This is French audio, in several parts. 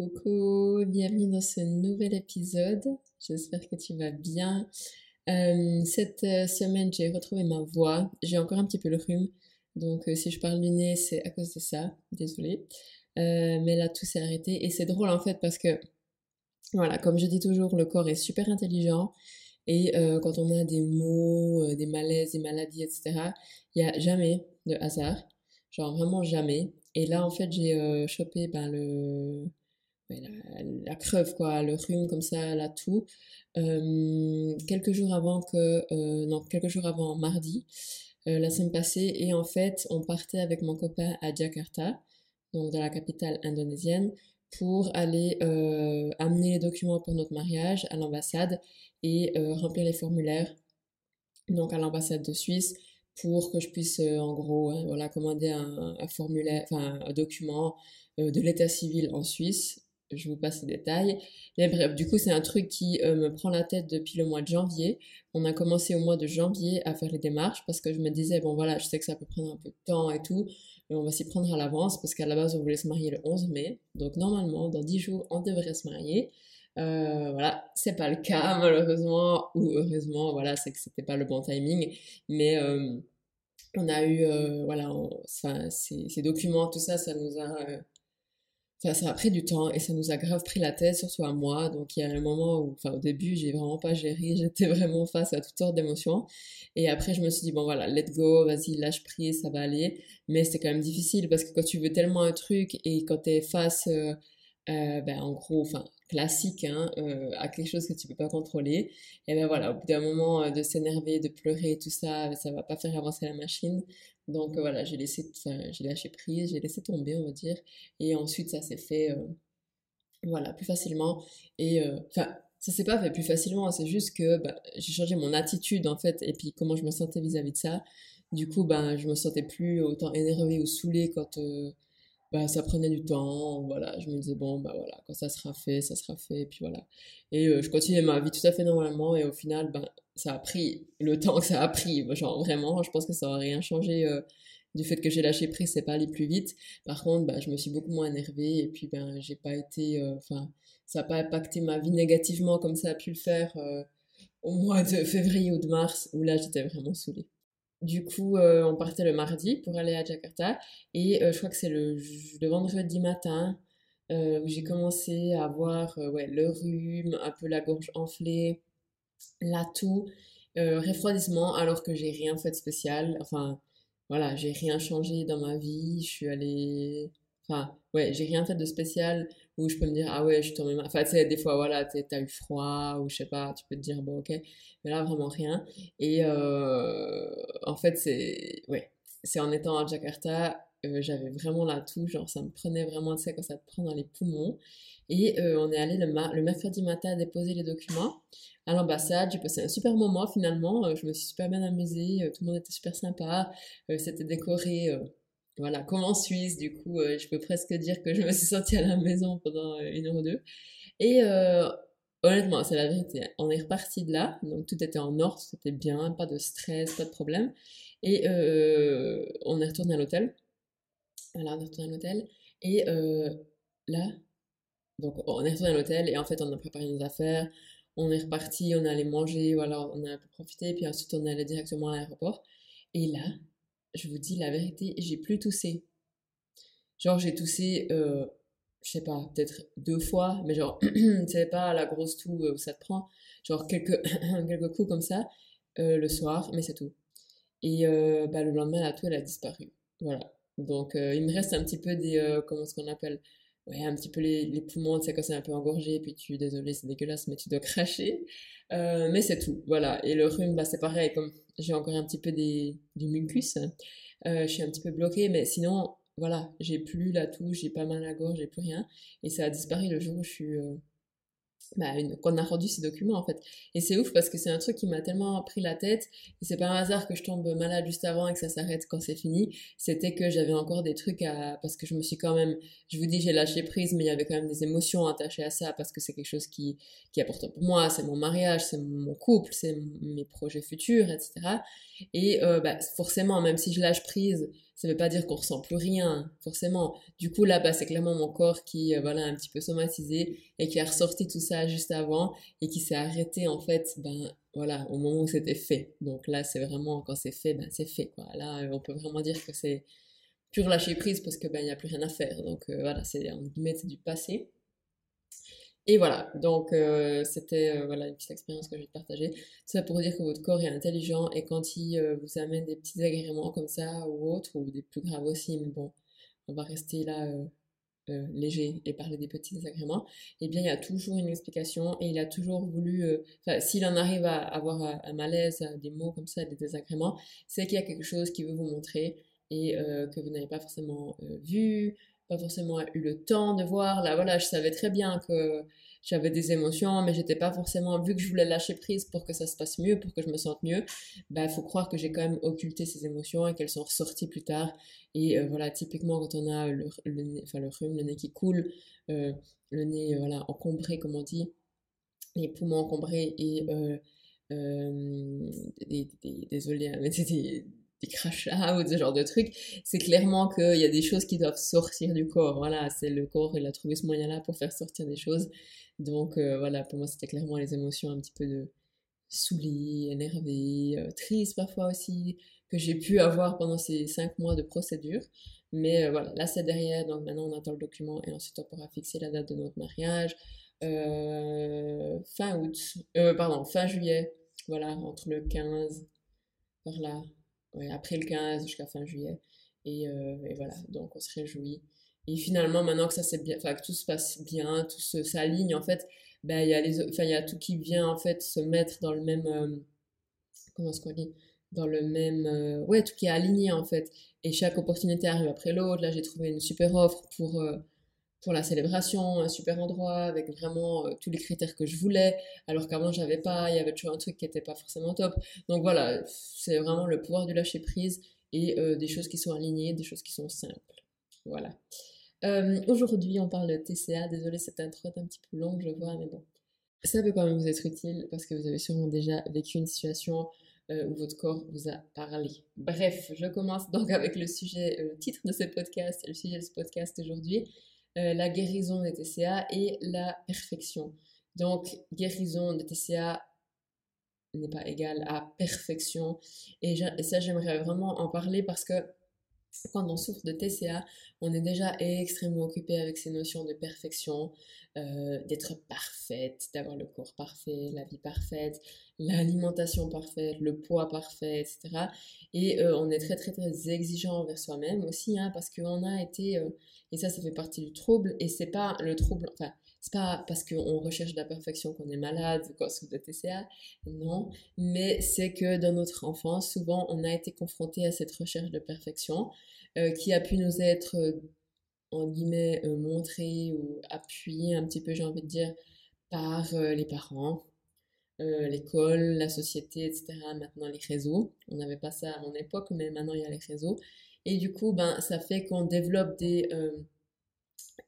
Coucou, bienvenue dans ce nouvel épisode. J'espère que tu vas bien. Euh, cette euh, semaine, j'ai retrouvé ma voix. J'ai encore un petit peu le rhume, donc euh, si je parle du nez, c'est à cause de ça. Désolée. mais là, tout s'est arrêté et c'est drôle en fait parce que, voilà, comme je dis toujours, le corps est super intelligent et quand on a des maux, des malaises, des maladies, etc., il n'y a jamais de hasard. Genre vraiment jamais. Et là, en fait, j'ai chopé ben, le la, creuve, quoi, le rhume comme ça, la toux, euh, quelques jours avant que, euh, non, quelques jours avant mardi, euh, la semaine passée, et en fait, on partait avec mon copain à Jakarta, donc dans la capitale indonésienne, pour aller amener les documents pour notre mariage à l'ambassade et remplir les formulaires, donc à l'ambassade de Suisse, pour que je puisse en gros hein, voilà commander un formulaire enfin un document de l'état civil en Suisse je vous passe les détails. Mais bref, du coup, c'est un truc qui euh, me prend la tête depuis le mois de janvier. On a commencé au mois de janvier à faire les démarches parce que je me disais, bon voilà, je sais que ça peut prendre un peu de temps et tout, mais on va s'y prendre à l'avance parce qu'à la base, on voulait se marier le 11 mai. Donc normalement, dans 10 jours, on devrait se marier. Euh, voilà, c'est pas le cas malheureusement ou heureusement, voilà, c'est que c'était pas le bon timing, mais euh, on a eu, voilà, ces, ces, documents, tout ça, ça nous a ça a pris du temps et ça nous a grave pris la tête, surtout à moi. Donc il y a un moment où, enfin au début, j'ai vraiment pas géré, j'étais vraiment face à toutes sortes d'émotions. Et après, je me suis dit, bon voilà, let go, vas-y, lâche prise, ça va aller. Mais c'était quand même difficile parce que quand tu veux tellement un truc et quand tu es face, euh, euh, ben, en gros, enfin classique, hein, euh, à quelque chose que tu peux pas contrôler, et ben voilà, au bout d'un moment de s'énerver, de pleurer, tout ça, ça va pas faire avancer la machine. Donc euh, voilà, j'ai laissé, j'ai lâché prise, j'ai laissé tomber, on va dire. Et ensuite, ça s'est fait, euh, voilà, plus facilement. Et euh, enfin, ça s'est pas fait plus facilement, c'est juste que bah, j'ai changé mon attitude en fait, et puis comment je me sentais vis-à-vis de ça. Du coup, ben, je me sentais plus autant énervée ou saoulée quand bah, ça prenait du temps. Voilà, je me disais, bon, bah voilà, quand ça sera fait, ça sera fait, et puis voilà. Et je continuais ma vie tout à fait normalement, et au final, ben, ça a pris le temps que ça a pris. Genre vraiment, je pense que ça n'aurait rien changé du fait que j'ai lâché prise, c'est pas aller plus vite. Par contre, bah, je me suis beaucoup moins énervée et puis ben j'ai pas été, enfin, ça n'a pas impacté ma vie négativement comme ça a pu le faire au mois de février ou de mars où là j'étais vraiment saoulée. Du coup, on partait le mardi pour aller à Jakarta et je crois que c'est le, vendredi matin où j'ai commencé à avoir ouais, le rhume, un peu la gorge enflée, la toux, euh, refroidissement, alors que j'ai rien fait de spécial. Enfin, voilà, j'ai rien changé dans ma vie. Je suis allée. Enfin, ouais, j'ai rien fait de spécial où je peux me dire, ah ouais, je suis tombée Enfin, tu sais, des fois, voilà, t'as eu froid ou je sais pas, tu peux te dire, bon, ok. Mais là, vraiment rien. Et euh, en fait, c'est. Ouais, en étant à Jakarta, euh, j'avais vraiment la toux, genre ça me prenait vraiment, tu sais, quand ça te prend dans les poumons. Et euh, on est allé le, le, mercredi matin déposer les documents à l'ambassade. J'ai passé un super moment finalement. Je me suis super bien amusée. Tout le monde était super sympa. C'était décoré, voilà, comme en Suisse. Du coup, je peux presque dire que je me suis sentie à la maison pendant une heure ou deux. Et honnêtement, c'est la vérité. On est reparti de là. Donc tout était en ordre, c'était bien, pas de stress, pas de problème. Et on est retourné à l'hôtel. Voilà, on est retourné à l'hôtel. Et là, donc on est retourné à l'hôtel et en fait on a préparé nos affaires, on est reparti, on est allé manger, voilà, on a puis ensuite on est allé directement à l'aéroport. Et là, je vous dis la vérité, j'ai plus toussé. Genre j'ai toussé, euh, je sais pas, peut-être deux fois, mais genre, c'est pas la grosse toux où ça te prend, genre quelques, quelques coups comme ça euh, le soir, mais c'est tout. Et euh, bah, le lendemain, la toux, elle a disparu. Voilà. Donc il me reste un petit peu des, comment est-ce qu'on appelle ouais, un petit peu les, les poumons, tu sais, quand c'est un peu engorgé, puis tu, désolé, c'est dégueulasse, mais tu dois cracher. Euh, mais c'est tout, voilà. Et le rhume, bah, c'est pareil, comme j'ai encore un petit peu des, du mucus, euh, je suis un petit peu bloquée, mais sinon, voilà, j'ai plus la toux, j'ai pas mal à la gorge, j'ai plus rien. Et ça a disparu le jour où je suis, euh, bah, qu'on a rendu ces documents en fait. Et c'est ouf parce que c'est un truc qui m'a tellement pris la tête et c'est pas un hasard que je tombe malade juste avant et que ça s'arrête quand c'est fini. C'était que j'avais encore des trucs à parce que je me suis quand même, je vous dis j'ai lâché prise mais il y avait quand même des émotions attachées à ça parce que c'est quelque chose qui qui est important pour moi, c'est mon mariage, c'est mon couple, c'est mes projets futurs, etc. Et euh, bah, forcément même si je lâche prise ça veut pas dire qu'on ressent plus rien, forcément. Du coup, là, bah, c'est clairement mon corps qui, euh, voilà, un petit peu somatisé et qui a ressorti tout ça juste avant et qui s'est arrêté, en fait, ben, voilà, au moment où c'était fait. Donc là, c'est vraiment, quand c'est fait, ben, c'est fait. Là, on peut vraiment dire que c'est pur lâcher prise parce que, ben, il n'y a plus rien à faire. Donc, euh, voilà, c'est, en guillemets, c'est du passé. Et voilà, donc euh, c'était euh, voilà une petite expérience que je vais te partager. Ça pour dire que votre corps est intelligent et quand il euh, vous amène des petits agréments comme ça ou autres, ou des plus graves aussi, mais bon, on va rester là léger et parler des petits désagréments, eh bien il y a toujours une explication et il a toujours voulu, s'il en arrive à avoir un malaise, des mots comme ça, des désagréments, c'est qu'il y a quelque chose qui veut vous montrer et que vous n'avez pas forcément vu, pas forcément eu le temps de voir. Là, voilà, je savais très bien que j'avais des émotions, mais j'étais pas forcément, vu que je voulais lâcher prise pour que ça se passe mieux, pour que je me sente mieux, bah, faut croire que j'ai quand même occulté ces émotions et qu'elles sont ressorties plus tard. Et euh, voilà, typiquement, quand on a le, le, enfin, le rhume, le nez qui coule, euh, le nez, voilà, encombré, comme on dit, les poumons encombrés et, désolé, hein, mais c'était des crachats ou ce genre de trucs, c'est clairement qu'il y a des choses qui doivent sortir du corps. Voilà, c'est le corps, il a trouvé ce moyen-là pour faire sortir des choses. Donc euh, voilà, pour moi, c'était clairement les émotions un petit peu de saouli, énervé, euh, parfois aussi, que j'ai pu avoir pendant ces cinq mois de procédure. Mais euh, voilà, là c'est derrière, donc maintenant on attend le document et ensuite on pourra fixer la date de notre mariage. fin août, pardon, fin juillet, voilà, entre le 15, par là, après le 15 jusqu'à fin juillet. Euh, et, voilà, donc on se réjouit. Et finalement, maintenant que ça c'est bien, que tout se passe bien, tout s'aligne, en fait, ben il y a les, enfin il y a tout qui vient en fait se mettre dans le même, euh, comment est-ce qu'on dit, dans le même, euh, ouais, tout qui est aligné en fait. Et chaque opportunité arrive après l'autre. Là, j'ai trouvé une super offre pour pour la célébration, un super endroit avec vraiment euh, tous les critères que je voulais, alors qu'avant j'avais pas, il y avait toujours un truc qui était pas forcément top. Donc voilà, c'est vraiment le pouvoir du lâcher prise et euh, des choses qui sont alignées, des choses qui sont simples. Voilà. Euh, aujourd'hui, on parle de TCA. Désolée, cette intro est un petit peu longue, je vois, mais bon. Ça peut quand même vous être utile parce que vous avez sûrement déjà vécu une situation où votre corps vous a parlé. Bref, je commence donc avec le sujet, le titre de ce podcast, le sujet de ce podcast aujourd'hui. Euh, la guérison des TCA et la perfection. Donc, guérison des TCA n'est pas égal à perfection. Et, ça, j'aimerais vraiment en parler parce que quand on souffre de TCA, on est déjà extrêmement occupé avec ces notions de perfection, euh, d'être parfaite, d'avoir le corps parfait, la vie parfaite, l'alimentation parfaite, le poids parfait, etc. Et euh, on est très très très exigeant envers soi-même aussi, hein, parce qu'on a été et ça, ça fait partie du trouble. Et c'est pas le trouble, enfin, c'est pas parce qu'on recherche la perfection qu'on est malade ou qu'on souffre de TCA, non. Mais c'est que dans notre enfance, souvent, on a été confronté à cette recherche de perfection euh, qui a pu nous être, euh, en guillemets, euh, montrée ou appuyée un petit peu, j'ai envie de dire, par les parents, l'école, la société, etc. Maintenant, les réseaux. On n'avait pas ça à mon époque, mais maintenant, il y a les réseaux. Et du coup, ben, ça fait qu'on développe des, euh,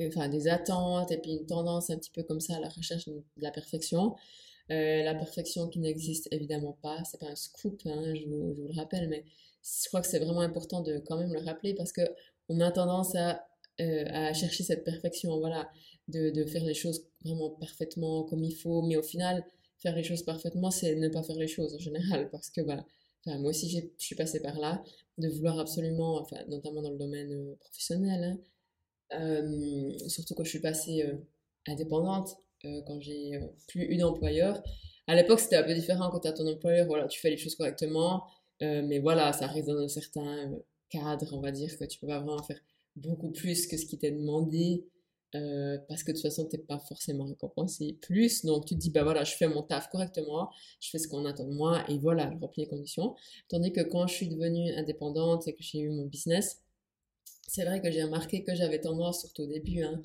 enfin, des attentes et puis une tendance un petit peu comme ça à la recherche de la perfection. Euh, la perfection qui n'existe évidemment pas, c'est pas un scoop, hein, je, vous, le rappelle, mais je crois que c'est vraiment important de quand même le rappeler parce que on a tendance à, euh, à chercher cette perfection, voilà, de, de, faire les choses vraiment parfaitement comme il faut, mais au final, faire les choses parfaitement, c'est ne pas faire les choses en général parce que bah, moi aussi je suis passée par là, de vouloir absolument, notamment dans le domaine euh, professionnel, hein, euh, surtout quand je suis passée euh, indépendante, quand j'ai plus eu d'employeur. À l'époque, c'était un peu différent quand tu as ton employeur, voilà, tu fais les choses correctement, mais voilà, ça reste dans un certain cadre, on va dire, que tu peux pas vraiment faire beaucoup plus que ce qui t'est demandé. Parce que de toute façon, tu n'es pas forcément récompensé plus. Donc, tu te dis, bah voilà, je fais mon taf correctement, je fais ce qu'on attend de moi, et voilà, je remplis les conditions. Tandis que quand je suis devenue indépendante et que j'ai eu mon business, c'est vrai que j'ai remarqué que j'avais tendance, surtout au début, hein,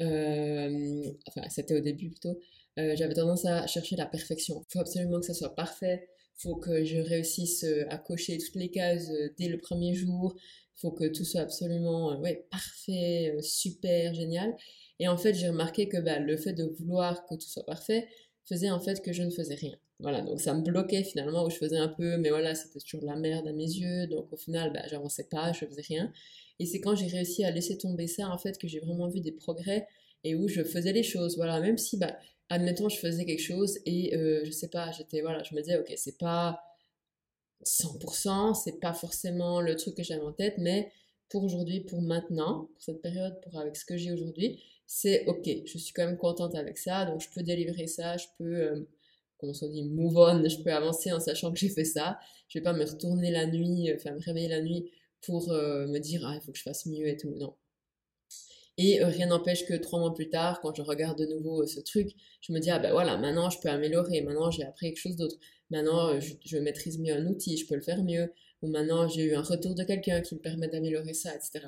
euh, enfin c'était au début plutôt, euh, j'avais tendance à chercher la perfection. Il faut absolument que ça soit parfait, il faut que je réussisse euh, à cocher toutes les cases dès le premier jour, faut que tout soit absolument ouais, parfait, super, génial. Et en fait, j'ai remarqué que bah, le fait de vouloir que tout soit parfait, faisait en fait que je ne faisais rien. Voilà, donc ça me bloquait finalement où je faisais un peu, mais voilà, c'était toujours de la merde à mes yeux, donc au final, bah, j'avançais pas, je faisais rien. Et c'est quand j'ai réussi à laisser tomber ça, en fait, que j'ai vraiment vu des progrès et où je faisais les choses. Voilà, même si, bah, admettons, je faisais quelque chose et euh, je sais pas, j'étais, voilà, je me disais, ok, c'est pas 100%, c'est pas forcément le truc que j'avais en tête, mais pour aujourd'hui, pour maintenant, pour cette période, pour avec ce que j'ai aujourd'hui, c'est ok, je suis quand même contente avec ça, donc je peux délivrer ça, je peux, euh, comment on dit, move on, je peux avancer en sachant que j'ai fait ça, je vais pas me retourner la nuit, euh, enfin me réveiller la nuit pour euh, me dire, ah, il faut que je fasse mieux et tout, non. Et rien n'empêche que trois mois plus tard, quand je regarde de nouveau ce truc, je me dis, ah ben voilà, maintenant je peux améliorer, maintenant j'ai appris quelque chose d'autre, maintenant je, je, maîtrise mieux un outil, je peux le faire mieux, ou maintenant j'ai eu un retour de quelqu'un qui me permet d'améliorer ça, etc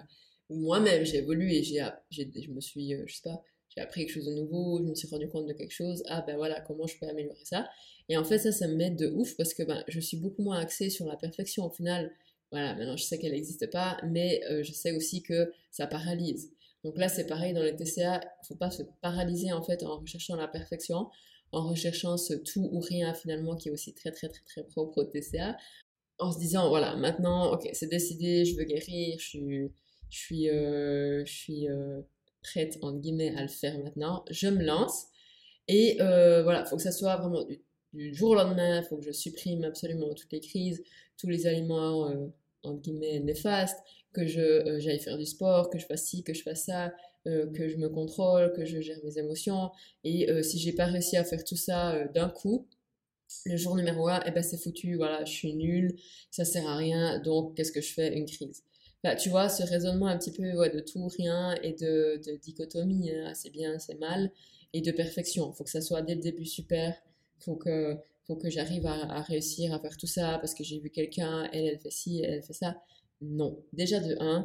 où moi-même j'ai évolué, j'ai, je me suis, euh, je sais pas, j'ai appris quelque chose de nouveau, je me suis rendu compte de quelque chose, ah ben voilà, comment je peux améliorer ça? Et en fait, ça, ça me met de ouf parce que ben, je suis beaucoup moins axée sur la perfection au final. Voilà, maintenant je sais qu'elle n'existe pas, mais euh, je sais aussi que ça paralyse. Donc là, c'est pareil dans les TCA, il faut pas se paralyser en fait en recherchant la perfection, en recherchant ce tout ou rien finalement qui est aussi très très très très propre au TCA, en se disant voilà, maintenant, ok, c'est décidé, je veux guérir, je suis je suis, euh, je suis euh, prête, entre guillemets, à le faire maintenant. Je me lance. Et euh, voilà, il faut que ça soit vraiment du, jour au lendemain. Faut que je supprime absolument toutes les crises, tous les aliments, entre guillemets, néfastes, que j'aille faire du sport, que je fasse ci, que je fasse ça, que je me contrôle, que je gère mes émotions. Et si j'ai pas réussi à faire tout ça d'un coup, le jour numéro 1, eh ben c'est foutu, voilà, je suis nulle, ça sert à rien, donc qu'est-ce que je fais? Une crise. Tu vois, ce raisonnement un petit peu de tout, rien et de, dichotomie, hein, c'est bien, c'est mal, et de perfection. Il faut que ça soit dès le début super, faut que, faut que j'arrive à, réussir à faire tout ça parce que j'ai vu quelqu'un, elle, elle fait ci, elle, fait ça. Non. Déjà de 1, euh,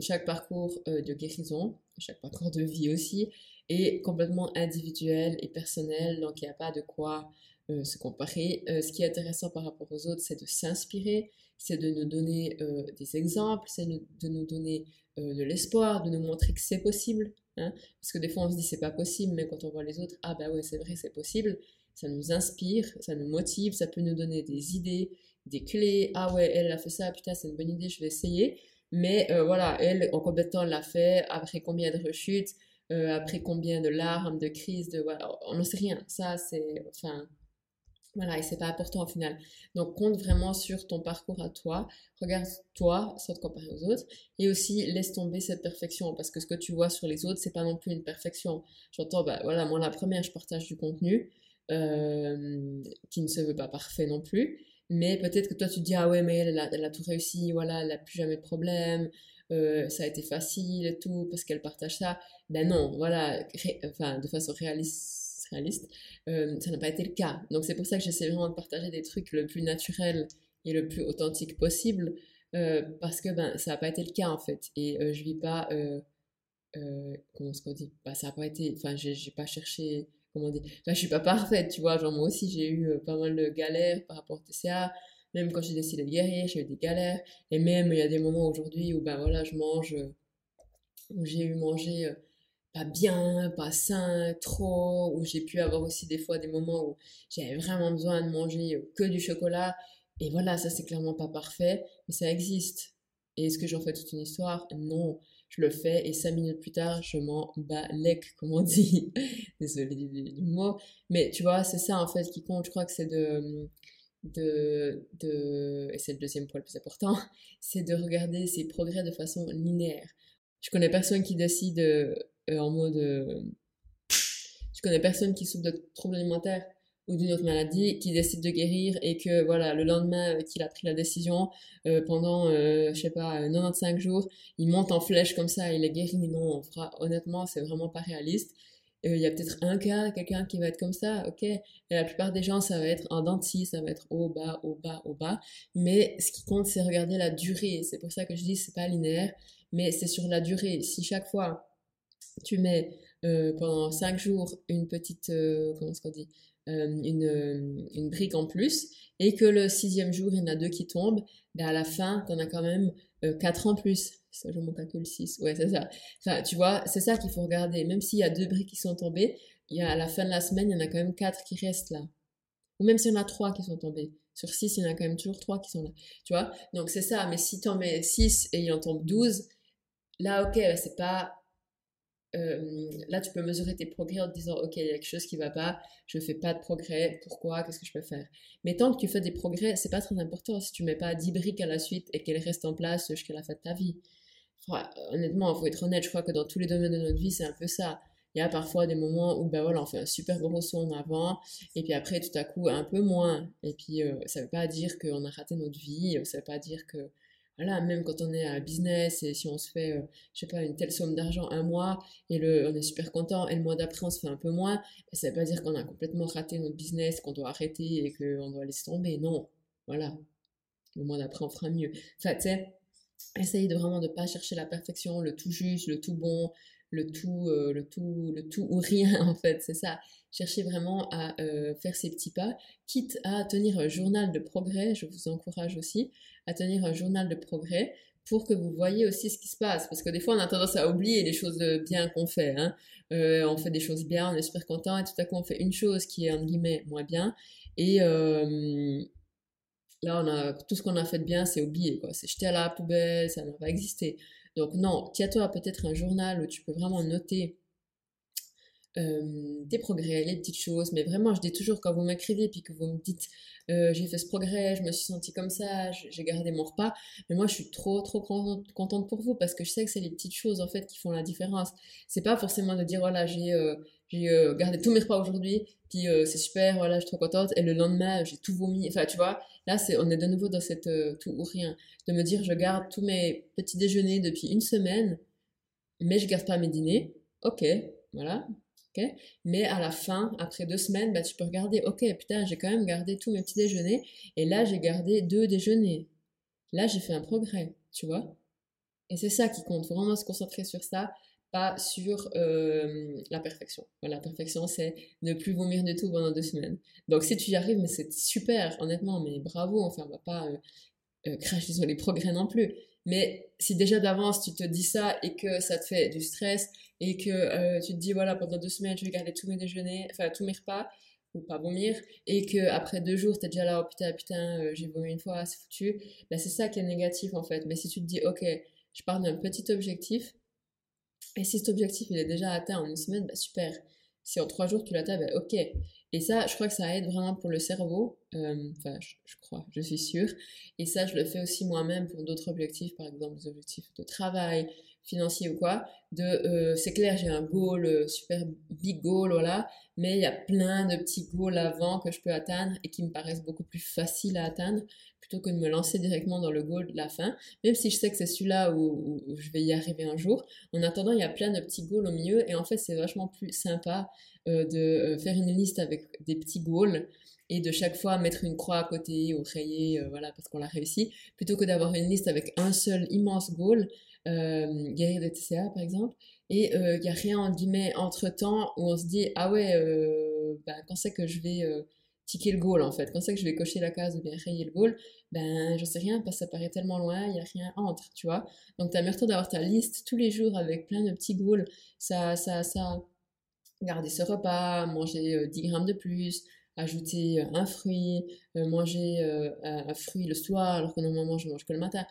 chaque parcours euh, de guérison, chaque parcours de vie aussi, est complètement individuel et personnel, donc il n'y a pas de quoi euh, se comparer. ce qui est intéressant par rapport aux autres, c'est de s'inspirer, c'est de nous donner euh, des exemples, c'est de nous donner euh, de l'espoir, de nous montrer que c'est possible. Hein. parce que des fois on se dit c'est pas possible, mais quand on voit les autres, ah bah ouais c'est vrai c'est possible, ça nous inspire, ça nous motive, ça peut nous donner des idées, des clés. Ah ouais elle a fait ça, putain c'est une bonne idée, je vais essayer. Mais euh, voilà, elle en combien de temps elle l'a fait, après combien de rechutes, après combien de larmes, de crises, de voilà, on ne sait rien. Ça c'est, enfin voilà, et c'est pas important au final. Donc compte vraiment sur ton parcours à toi, regarde toi sans te comparer aux autres, et aussi laisse tomber cette perfection, parce que ce que tu vois sur les autres, c'est pas non plus une perfection. J'entends, bah voilà, moi la première, je partage du contenu euh, qui ne se veut pas parfait non plus, mais peut-être que toi tu te dis, ah ouais, mais elle, a, tout réussi, voilà, elle a plus jamais de problème, euh, ça a été facile et tout, parce qu'elle partage ça. Ben non, voilà, enfin, de façon réaliste euh, ça n'a pas été le cas. Donc c'est pour ça que j'essaie vraiment de partager des trucs le plus naturel et le plus authentique possible, euh, parce que ben, ça n'a pas été le cas en fait. Et je vis pas, comment se dit? Bah, Ça n'a pas été, enfin j'ai pas cherché, comment dire, je suis pas parfaite, tu vois, genre moi aussi j'ai eu pas mal de galères par rapport au TCA, même quand j'ai décidé de guérir, j'ai eu des galères, et même il y a des moments aujourd'hui où ben voilà, je mange, où j'ai eu mangé pas bien, pas sain, trop, où j'ai pu avoir aussi des fois des moments où j'avais vraiment besoin de manger euh, que du chocolat. Et voilà, ça c'est clairement pas parfait, mais ça existe. Et est-ce que j'en fais toute une histoire? Non, je le fais et cinq minutes plus tard, je m'en bats comme on dit. Désolée du, mot. Mais tu vois, c'est ça en fait qui compte. Je crois que c'est de, de, de, et c'est le deuxième point le plus important, c'est de regarder ses progrès de façon linéaire. Je connais personne qui décide euh, en mode. Euh, je connais personne qui souffre de troubles alimentaires ou d'une autre maladie qui décide de guérir et que voilà le lendemain euh, qu'il a pris la décision pendant je sais pas 95 jours il monte en flèche comme ça il est guéri. Non on fera honnêtement c'est vraiment pas réaliste. Il y a peut-être un cas quelqu'un qui va être comme ça ok et la plupart des gens ça va être en denti ça va être au bas au bas au bas. Mais ce qui compte c'est regarder la durée. C'est pour ça que je dis c'est pas linéaire mais c'est sur la durée. Si chaque fois tu mets euh, pendant 5 jours une petite, euh, comment on dit, euh, une, une, brique en plus, et que le sixième jour, il y en a deux qui tombent, ben à la fin, tu en as quand même 4 en plus. Ça, je mon calcul 6. Ouais, c'est ça. Enfin, tu vois, c'est ça qu'il faut regarder. Même s'il y a deux briques qui sont tombées, il y a, à la fin de la semaine, il y en a quand même quatre qui restent là. Ou même s'il y en a trois qui sont tombés. Sur six, il y en a quand même toujours trois qui sont là. Tu vois? Donc c'est ça. Mais si tu en mets six et il en tombe douze, là, ok, c'est pas euh, là, tu peux mesurer tes progrès en te disant, OK, il y a quelque chose qui va pas, je fais pas de progrès, pourquoi, qu'est-ce que je peux faire? Mais tant que tu fais des progrès, c'est pas très important si tu mets pas 10 briques à la suite et qu'elles restent en place jusqu'à la fin de ta vie. honnêtement, il faut être honnête, je crois que dans tous les domaines de notre vie, c'est un peu ça. Il y a parfois des moments où ben voilà, on fait un super gros saut en avant, et puis après, tout à coup, un peu moins. Et puis, euh, ça veut pas dire qu'on a raté notre vie, ça veut pas dire que voilà, même quand on est à business et si on se fait, euh, je sais pas, une telle somme d'argent un mois et le, on est super content et le mois d'après on se fait un peu moins, ben, ça veut pas dire qu'on a complètement raté notre business, qu'on doit arrêter et qu'on doit laisser tomber. Non, voilà. Le mois d'après on fera mieux. Enfin, tu sais, essayer de vraiment de pas chercher la perfection, le tout juste, le tout bon, le tout, euh, le tout, le tout ou rien en fait, c'est ça. Cherchez vraiment à euh, faire ces petits pas, quitte à tenir un journal de progrès. Je vous encourage aussi à tenir un journal de progrès pour que vous voyez aussi ce qui se passe. Parce que des fois, on a tendance à oublier les choses bien qu'on fait. Hein. Euh, on fait des choses bien, on est super content, et tout à coup, on fait une chose qui est, en guillemets, moins bien. Et là, on a, tout ce qu'on a fait de bien, c'est oublié. C'est jeté à la poubelle, ça n'a pas existé. Donc non, tiens-toi peut-être un journal où tu peux vraiment noter euh, tes progrès, les petites choses. Mais vraiment, je dis toujours quand vous m'écrivez puis que vous me dites euh, j'ai fait ce progrès, je me suis sentie comme ça, j'ai gardé mon repas. Mais moi, je suis trop, trop contente pour vous parce que je sais que c'est les petites choses en fait qui font la différence. C'est pas forcément de dire voilà, j'ai euh, j'ai gardé tous mes repas aujourd'hui, puis c'est super, voilà, je suis trop contente. Et le lendemain, j'ai tout vomi. Enfin, tu vois, là, c'est, on est de nouveau dans cette tout ou rien. De me dire je garde tous mes petits déjeuners depuis une semaine, mais je garde pas mes dîners. Ok, voilà, mais à la fin, après deux semaines, bah, tu peux regarder, ok, putain, j'ai quand même gardé tous mes petits déjeuners, et là, j'ai gardé deux déjeuners. Là, j'ai fait un progrès, tu vois. Et c'est ça qui compte, vraiment se concentrer sur ça, pas sur euh, la perfection. la perfection, c'est ne plus vomir du tout pendant deux semaines. Donc, si tu y arrives, mais c'est super, honnêtement, mais bravo, enfin, on va pas euh, euh, cracher sur les progrès non plus. Mais si déjà d'avance tu te dis ça et que ça te fait du stress et que euh, tu te dis voilà pendant deux semaines je vais garder tous mes déjeuners, enfin tous mes repas ou pas vomir et que après deux jours tu es déjà là oh putain putain j'ai vomi une fois c'est foutu, bah, c'est ça qui est négatif en fait. Mais si tu te dis ok je pars d'un petit objectif et si cet objectif il est déjà atteint en une semaine, bah super. Si en trois jours tu l'atteins, bah ok. Et ça, je crois que ça aide vraiment pour le cerveau. Euh, enfin, je, crois, je suis sûre. Et ça, je le fais aussi moi-même pour d'autres objectifs, par exemple des objectifs de travail, financier ou quoi. De, euh, c'est clair, j'ai un goal, euh, super big goal, voilà. Mais il y a plein de petits goals avant que je peux atteindre et qui me paraissent beaucoup plus faciles à atteindre plutôt que de me lancer directement dans le goal de la fin. Même si je sais que c'est celui-là où, je vais y arriver un jour. En attendant, il y a plein de petits goals au milieu et en fait, c'est vachement plus sympa euh, de euh, faire une liste avec des petits goals et de chaque fois mettre une croix à côté ou rayer, euh, voilà, parce qu'on l'a réussi, plutôt que d'avoir une liste avec un seul immense goal, guérir des TCA par exemple, et il n'y a rien en guillemets entre temps où on se dit ah ouais, ben, quand c'est que je vais ticker le goal en fait, quand c'est que je vais cocher la case ou bien rayer le goal, ben je sais rien parce que ça paraît tellement loin, il n'y a rien entre, tu vois. Donc t'as meilleur d'avoir ta liste tous les jours avec plein de petits goals, ça, ça, ça garder ce repas, manger 10 euh, grammes de plus, ajouter euh, un fruit, euh, manger un fruit le soir alors que normalement je mange que le matin.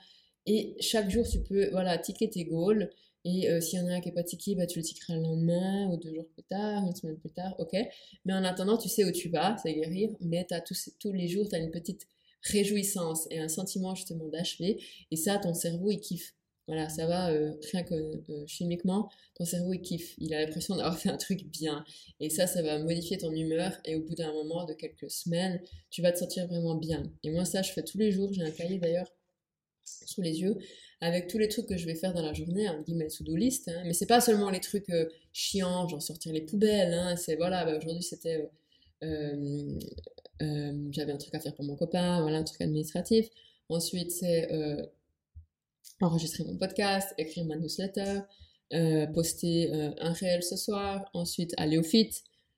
Et chaque jour, tu peux voilà, ticker tes goals. Et s'il y en a un qui n'est pas tické, bah, tu le tickeras le lendemain ou deux jours plus tard, une semaine plus tard, ok. Mais en attendant, tu sais où tu vas, c'est guérir, mais as tous, tous les jours, tu as une petite réjouissance et un sentiment justement d'achever. Et ça, ton cerveau, il kiffe. Voilà, ça va, euh, rien que euh, chimiquement, ton cerveau il kiffe, il a l'impression d'avoir fait un truc bien. Et ça, ça va modifier ton humeur et au bout d'un moment, de quelques semaines, tu vas te sentir vraiment bien. Et moi, ça, je fais tous les jours, j'ai un cahier d'ailleurs sous les yeux avec tous les trucs que je vais faire dans la journée, un guillemets to-do list, hein. mais c'est pas seulement les trucs euh, chiants, genre sortir les poubelles, hein. c'est voilà, bah, aujourd'hui c'était j'avais un truc à faire pour mon copain, voilà, un truc administratif. Ensuite, c'est enregistrer mon podcast, écrire ma newsletter, euh, poster euh, un réel ce soir, ensuite aller au fit,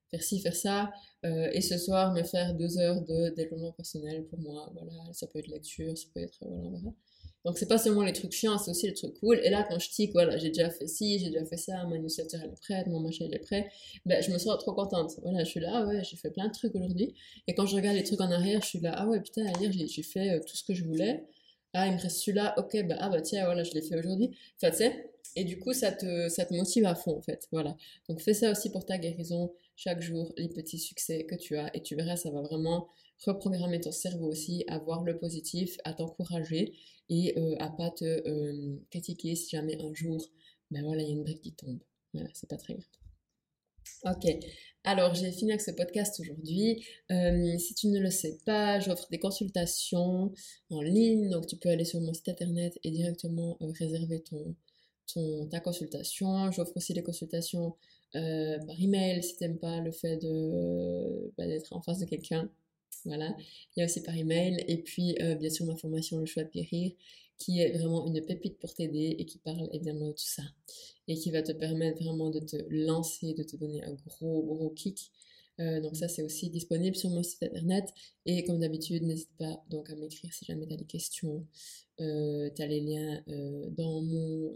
faire ci, faire ça, euh, et ce soir me faire deux heures de développement personnel pour moi. Voilà, ça peut être lecture, ça peut être voilà, Donc c'est pas seulement les trucs chiants, c'est aussi les trucs cool. Et là, quand je tic, voilà, j'ai déjà fait ci, j'ai déjà fait ça, ma newsletter elle est prête, mon machin il est prêt, ben, je me sens trop contente. Voilà, je suis là, ah ouais, j'ai fait plein de trucs aujourd'hui. Et quand je regarde les trucs en arrière, je suis là, ah ouais, putain, hier j'ai fait euh, tout ce que je voulais. Ah, il me reste celui-là, ok, bah, ah bah tiens, voilà, je l'ai fait aujourd'hui. Enfin, tu sais, et du coup, ça te, motive à fond, en fait. Voilà. Donc fais ça aussi pour ta guérison, chaque jour, les petits succès que tu as, et tu verras, ça va vraiment reprogrammer ton cerveau aussi à voir le positif, à t'encourager et euh, à pas te euh, critiquer si jamais un jour, ben voilà, il y a une brique qui tombe. Voilà, c'est pas très grave. Ok, alors j'ai fini avec ce podcast aujourd'hui. Euh, si tu ne le sais pas, j'offre des consultations en ligne, donc tu peux aller sur mon site internet et directement réserver ton, ton, ta consultation. J'offre aussi des consultations par email si tu n'aimes pas le fait de, bah, d'être en face de quelqu'un. Voilà. Il y a aussi par email. Et puis, euh, bien sûr, ma formation Le choix de guérir, qui est vraiment une pépite pour t'aider et qui parle évidemment de tout ça. Et qui va te permettre vraiment de te lancer, de te donner un gros, gros kick. Euh, donc ça, c'est aussi disponible sur mon site internet. Et comme d'habitude, n'hésite pas donc à m'écrire si jamais tu as des questions. Euh, tu as les liens dans mon...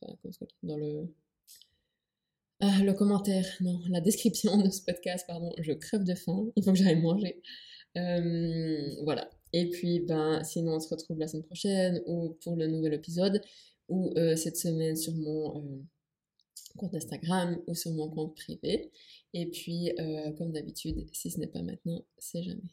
enfin, dans le... Ah, le commentaire, non, la description de ce podcast, pardon, je crève de faim, il faut que j'aille manger. Euh, voilà. Et puis, ben, sinon, on se retrouve la semaine prochaine ou pour le nouvel épisode ou euh, cette semaine sur mon euh, compte Instagram ou sur mon compte privé. Et puis, comme d'habitude, si ce n'est pas maintenant, c'est jamais.